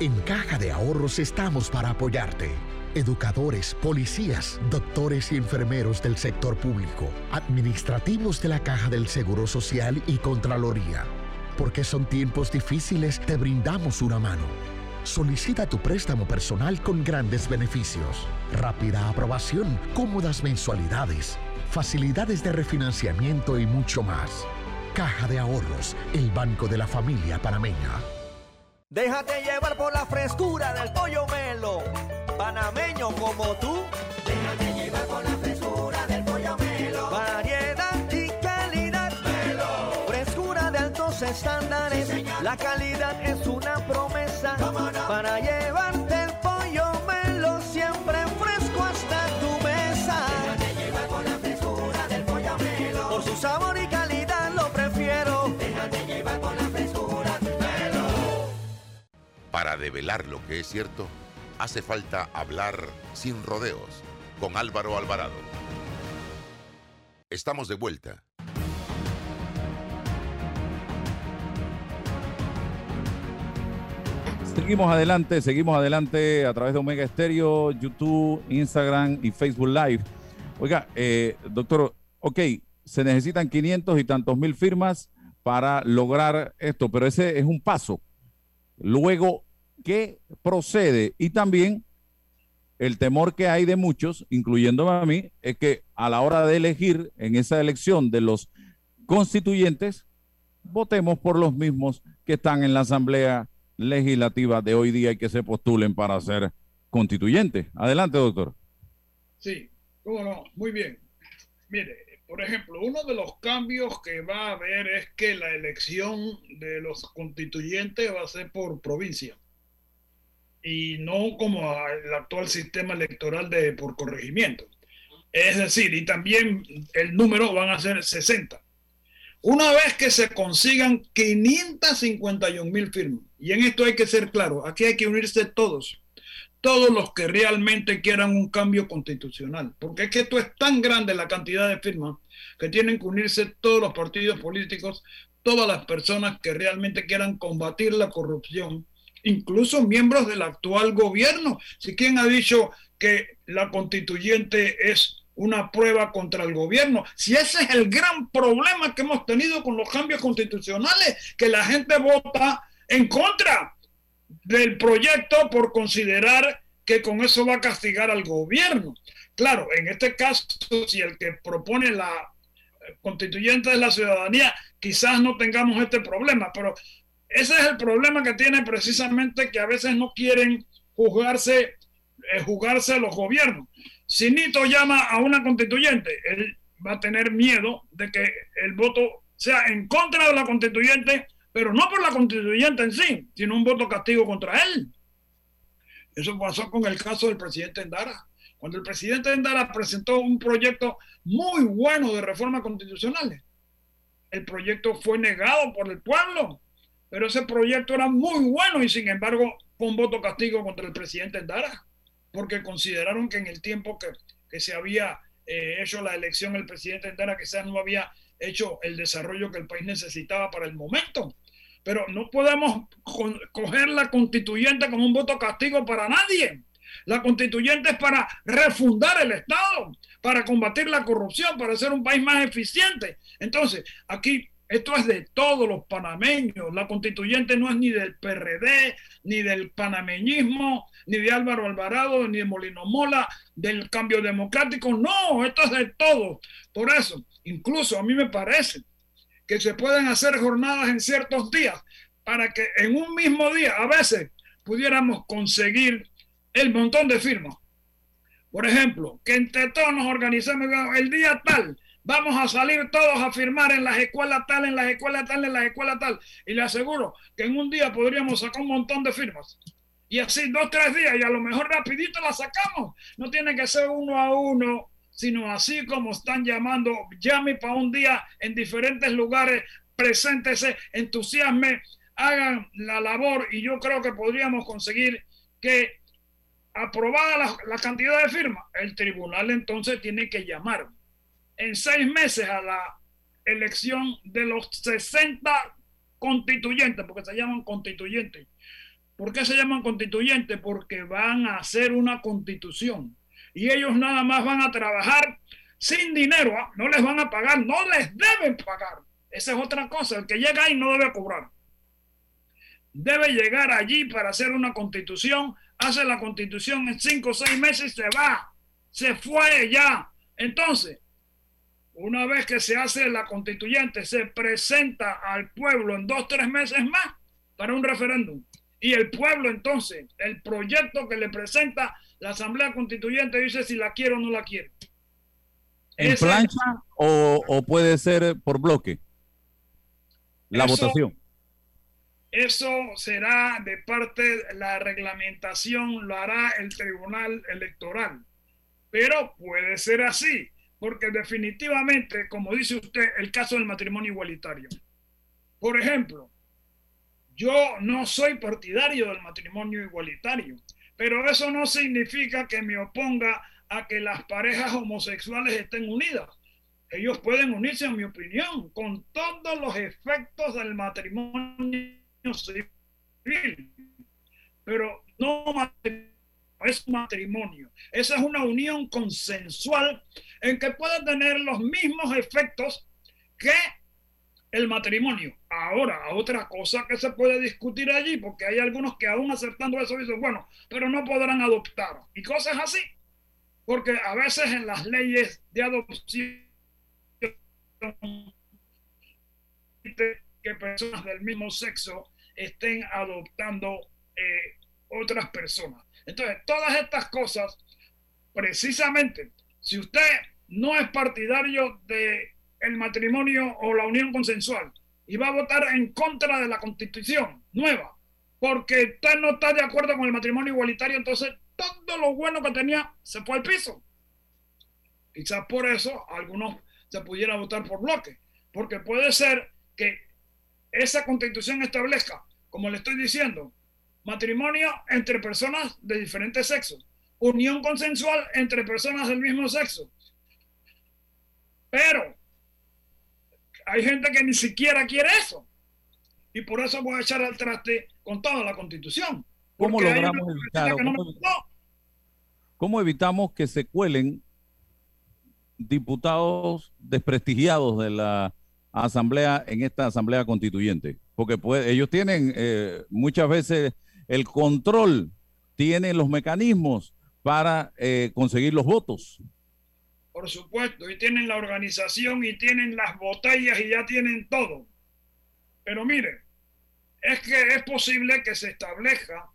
En Caja de Ahorros estamos para apoyarte. Educadores, policías, doctores y enfermeros del sector público, administrativos de la Caja del Seguro Social y Contraloría. Porque son tiempos difíciles, te brindamos una mano. Solicita tu préstamo personal con grandes beneficios, rápida aprobación, cómodas mensualidades, facilidades de refinanciamiento y mucho más. Caja de Ahorros, el banco de la familia panameña. Déjate llevar por la frescura del pollo melo. Panameño como tú. Déjate llevar por la frescura del pollo melo. Variedad y calidad. Melo. Frescura de altos estándares. la calidad es una promesa. Para llevarte Develar lo que es cierto, hace falta hablar sin rodeos con Álvaro Alvarado. Estamos de vuelta. Seguimos adelante, seguimos adelante a través de Omega Estéreo, YouTube, Instagram y Facebook Live. Oiga, eh, doctor, ok, se necesitan 500 y tantos mil firmas para lograr esto, pero ese es un paso. Luego, ¿qué procede? Y también el temor que hay de muchos, incluyéndome a mí, es que a la hora de elegir en esa elección de los constituyentes, votemos por los mismos que están en la Asamblea Legislativa de hoy día y que se postulen para ser constituyentes. Adelante, doctor. Sí, cómo no, muy bien. Mire, por ejemplo, uno de los cambios que va a haber es que la elección de los constituyentes va a ser por provincia y no como el actual sistema electoral de por corregimiento. Es decir, y también el número van a ser 60. Una vez que se consigan 551 mil firmas, y en esto hay que ser claro, aquí hay que unirse todos, todos los que realmente quieran un cambio constitucional, porque es que esto es tan grande la cantidad de firmas que tienen que unirse todos los partidos políticos, todas las personas que realmente quieran combatir la corrupción, incluso miembros del actual gobierno. Si quien ha dicho que la constituyente es una prueba contra el gobierno. Si ese es el gran problema que hemos tenido con los cambios constitucionales, que la gente vota en contra del proyecto por considerar que con eso va a castigar al gobierno. Claro, en este caso, si el que propone la constituyente de la ciudadanía, quizás no tengamos este problema, pero ese es el problema que tiene precisamente que a veces no quieren juzgarse, eh, los gobiernos. Si Nito llama a una constituyente, él va a tener miedo de que el voto sea en contra de la constituyente, pero no por la constituyente en sí, sino un voto castigo contra él. Eso pasó con el caso del presidente Endara. Cuando el presidente Endara presentó un proyecto muy bueno de reformas constitucionales, el proyecto fue negado por el pueblo, pero ese proyecto era muy bueno y sin embargo fue un voto castigo contra el presidente Endara porque consideraron que en el tiempo que, que se había eh, hecho la elección el presidente Endara quizás no había hecho el desarrollo que el país necesitaba para el momento. Pero no podemos coger la constituyente como un voto castigo para nadie. La constituyente es para refundar el Estado, para combatir la corrupción, para hacer un país más eficiente. Entonces, aquí esto es de todos los panameños. La constituyente no es ni del PRD, ni del panameñismo, ni de Álvaro Alvarado, ni de Molino Mola, del cambio democrático. No, esto es de todos. Por eso, incluso a mí me parece que se pueden hacer jornadas en ciertos días para que en un mismo día, a veces, pudiéramos conseguir el montón de firmas. Por ejemplo, que entre todos nos organicemos el día tal, vamos a salir todos a firmar en las escuelas tal, en las escuelas tal, en las escuelas tal. Y le aseguro que en un día podríamos sacar un montón de firmas. Y así dos, tres días, y a lo mejor rapidito la sacamos. No tiene que ser uno a uno, sino así como están llamando, llame para un día en diferentes lugares, preséntese, entusiasme, hagan la labor y yo creo que podríamos conseguir que aprobada la cantidad de firmas, el tribunal entonces tiene que llamar en seis meses a la elección de los 60 constituyentes, porque se llaman constituyentes. ¿Por qué se llaman constituyentes? Porque van a hacer una constitución y ellos nada más van a trabajar sin dinero, ¿ah? no les van a pagar, no les deben pagar. Esa es otra cosa, el que llega ahí no debe cobrar. Debe llegar allí para hacer una constitución, hace la constitución en cinco o seis meses y se va, se fue ya. Entonces, una vez que se hace la constituyente, se presenta al pueblo en dos, tres meses más para un referéndum. Y el pueblo entonces, el proyecto que le presenta la Asamblea Constituyente dice si la quiere o no la quiere. ¿En Ese- plancha o, o puede ser por bloque? La Eso- votación. Eso será de parte de la reglamentación, lo hará el Tribunal Electoral. Pero puede ser así, porque definitivamente, como dice usted, el caso del matrimonio igualitario. Por ejemplo, yo no soy partidario del matrimonio igualitario, pero eso no significa que me oponga a que las parejas homosexuales estén unidas. Ellos pueden unirse, en mi opinión, con todos los efectos del matrimonio civil, pero no matri- es matrimonio. Esa es una unión consensual en que puede tener los mismos efectos que el matrimonio. Ahora, otra cosa que se puede discutir allí, porque hay algunos que aún aceptando eso dicen, bueno, pero no podrán adoptar y cosas así. Porque a veces en las leyes de adopción que personas del mismo sexo estén adoptando eh, otras personas. Entonces, todas estas cosas, precisamente, si usted no es partidario de matrimonio o la unión consensual y va a votar en contra de la constitución nueva, porque usted no está de acuerdo con el matrimonio igualitario, entonces todo lo bueno que tenía se fue al piso. Quizás por eso algunos se pudiera votar por bloque, porque puede ser que esa constitución establezca, como le estoy diciendo, matrimonio entre personas de diferentes sexos, unión consensual entre personas del mismo sexo. Pero hay gente que ni siquiera quiere eso. Y por eso voy a echar al traste con toda la constitución. ¿Cómo logramos evitar, no. ¿Cómo evitamos que se cuelen diputados desprestigiados de la asamblea en esta asamblea constituyente? Porque pues, ellos tienen eh, muchas veces el control, tienen los mecanismos para eh, conseguir los votos. Por supuesto, y tienen la organización y tienen las botellas y ya tienen todo. Pero mire, es que es posible que se establezca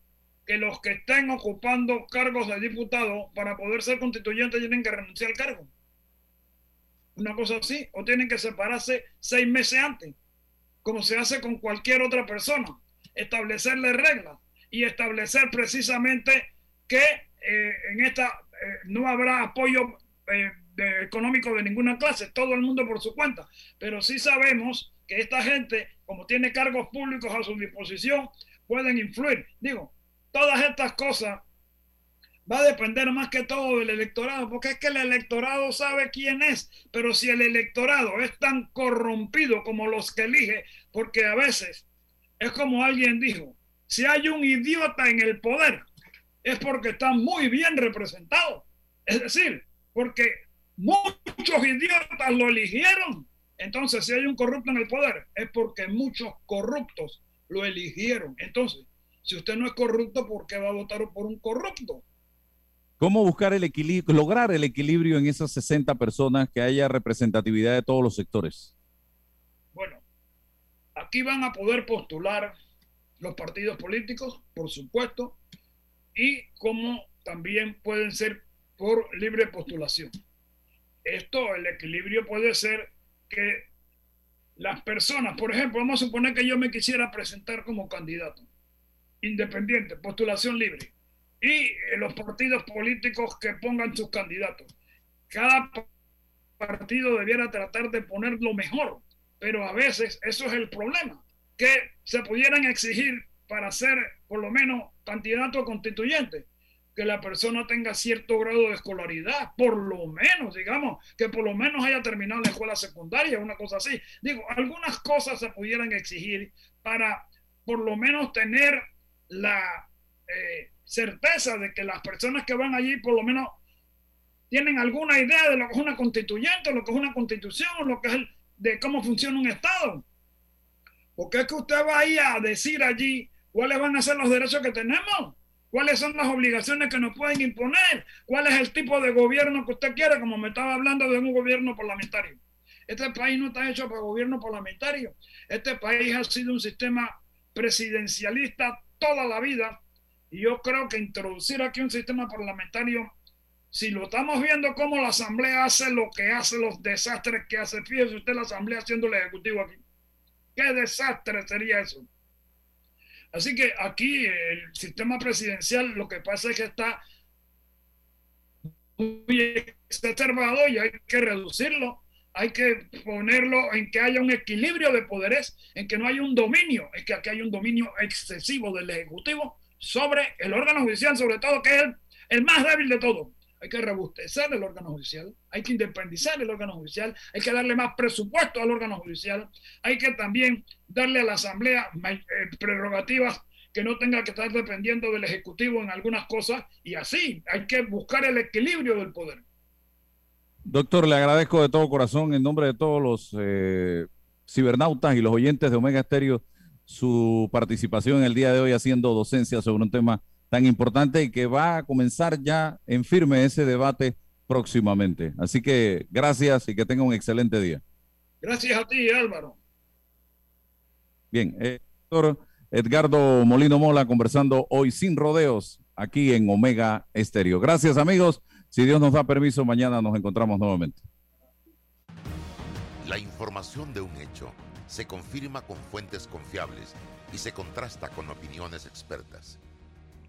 que los que estén ocupando cargos de diputado para poder ser constituyentes tienen que renunciar al cargo. Una cosa así, o tienen que separarse seis meses antes, como se hace con cualquier otra persona. Establecerle reglas y establecer precisamente que eh, en esta eh, no habrá apoyo eh, económico de ninguna clase, todo el mundo por su cuenta. Pero sí sabemos que esta gente, como tiene cargos públicos a su disposición, pueden influir. Digo, todas estas cosas va a depender más que todo del electorado, porque es que el electorado sabe quién es, pero si el electorado es tan corrompido como los que elige, porque a veces es como alguien dijo, si hay un idiota en el poder, es porque está muy bien representado. Es decir, porque muchos idiotas lo eligieron. Entonces, si hay un corrupto en el poder, es porque muchos corruptos lo eligieron. Entonces, si usted no es corrupto, ¿por qué va a votar por un corrupto? ¿Cómo buscar el equilibrio, lograr el equilibrio en esas 60 personas, que haya representatividad de todos los sectores? Bueno, aquí van a poder postular los partidos políticos, por supuesto, y como también pueden ser por libre postulación. Esto, el equilibrio puede ser que las personas, por ejemplo, vamos a suponer que yo me quisiera presentar como candidato, independiente, postulación libre, y eh, los partidos políticos que pongan sus candidatos. Cada pa- partido debiera tratar de poner lo mejor, pero a veces eso es el problema, que se pudieran exigir para ser por lo menos candidato constituyente, que la persona tenga cierto grado de escolaridad, por lo menos, digamos, que por lo menos haya terminado la escuela secundaria, una cosa así. Digo, algunas cosas se pudieran exigir para por lo menos tener la eh, certeza de que las personas que van allí por lo menos tienen alguna idea de lo que es una constituyente, lo que es una constitución, o lo que es el- de cómo funciona un Estado. Porque es que usted va ahí a decir allí cuáles van a ser los derechos que tenemos, cuáles son las obligaciones que nos pueden imponer, cuál es el tipo de gobierno que usted quiere, como me estaba hablando de un gobierno parlamentario. Este país no está hecho para gobierno parlamentario. Este país ha sido un sistema presidencialista toda la vida y yo creo que introducir aquí un sistema parlamentario, si lo estamos viendo como la Asamblea hace lo que hace, los desastres que hace, fíjese usted la Asamblea haciendo el Ejecutivo aquí. ¿Qué desastre sería eso? Así que aquí el sistema presidencial lo que pasa es que está muy exacerbado y hay que reducirlo. Hay que ponerlo en que haya un equilibrio de poderes, en que no haya un dominio, es que aquí hay un dominio excesivo del Ejecutivo sobre el órgano judicial, sobre todo, que es el, el más débil de todo. Hay que robustecer el órgano judicial, hay que independizar el órgano judicial, hay que darle más presupuesto al órgano judicial, hay que también darle a la Asamblea eh, prerrogativas que no tenga que estar dependiendo del Ejecutivo en algunas cosas y así hay que buscar el equilibrio del poder. Doctor, le agradezco de todo corazón en nombre de todos los eh, cibernautas y los oyentes de Omega Estéreo su participación en el día de hoy haciendo docencia sobre un tema tan importante y que va a comenzar ya en firme ese debate próximamente. Así que gracias y que tenga un excelente día. Gracias a ti, Álvaro. Bien, eh, doctor Edgardo Molino Mola conversando hoy sin rodeos aquí en Omega Estéreo. Gracias amigos. Si Dios nos da permiso, mañana nos encontramos nuevamente. La información de un hecho se confirma con fuentes confiables y se contrasta con opiniones expertas.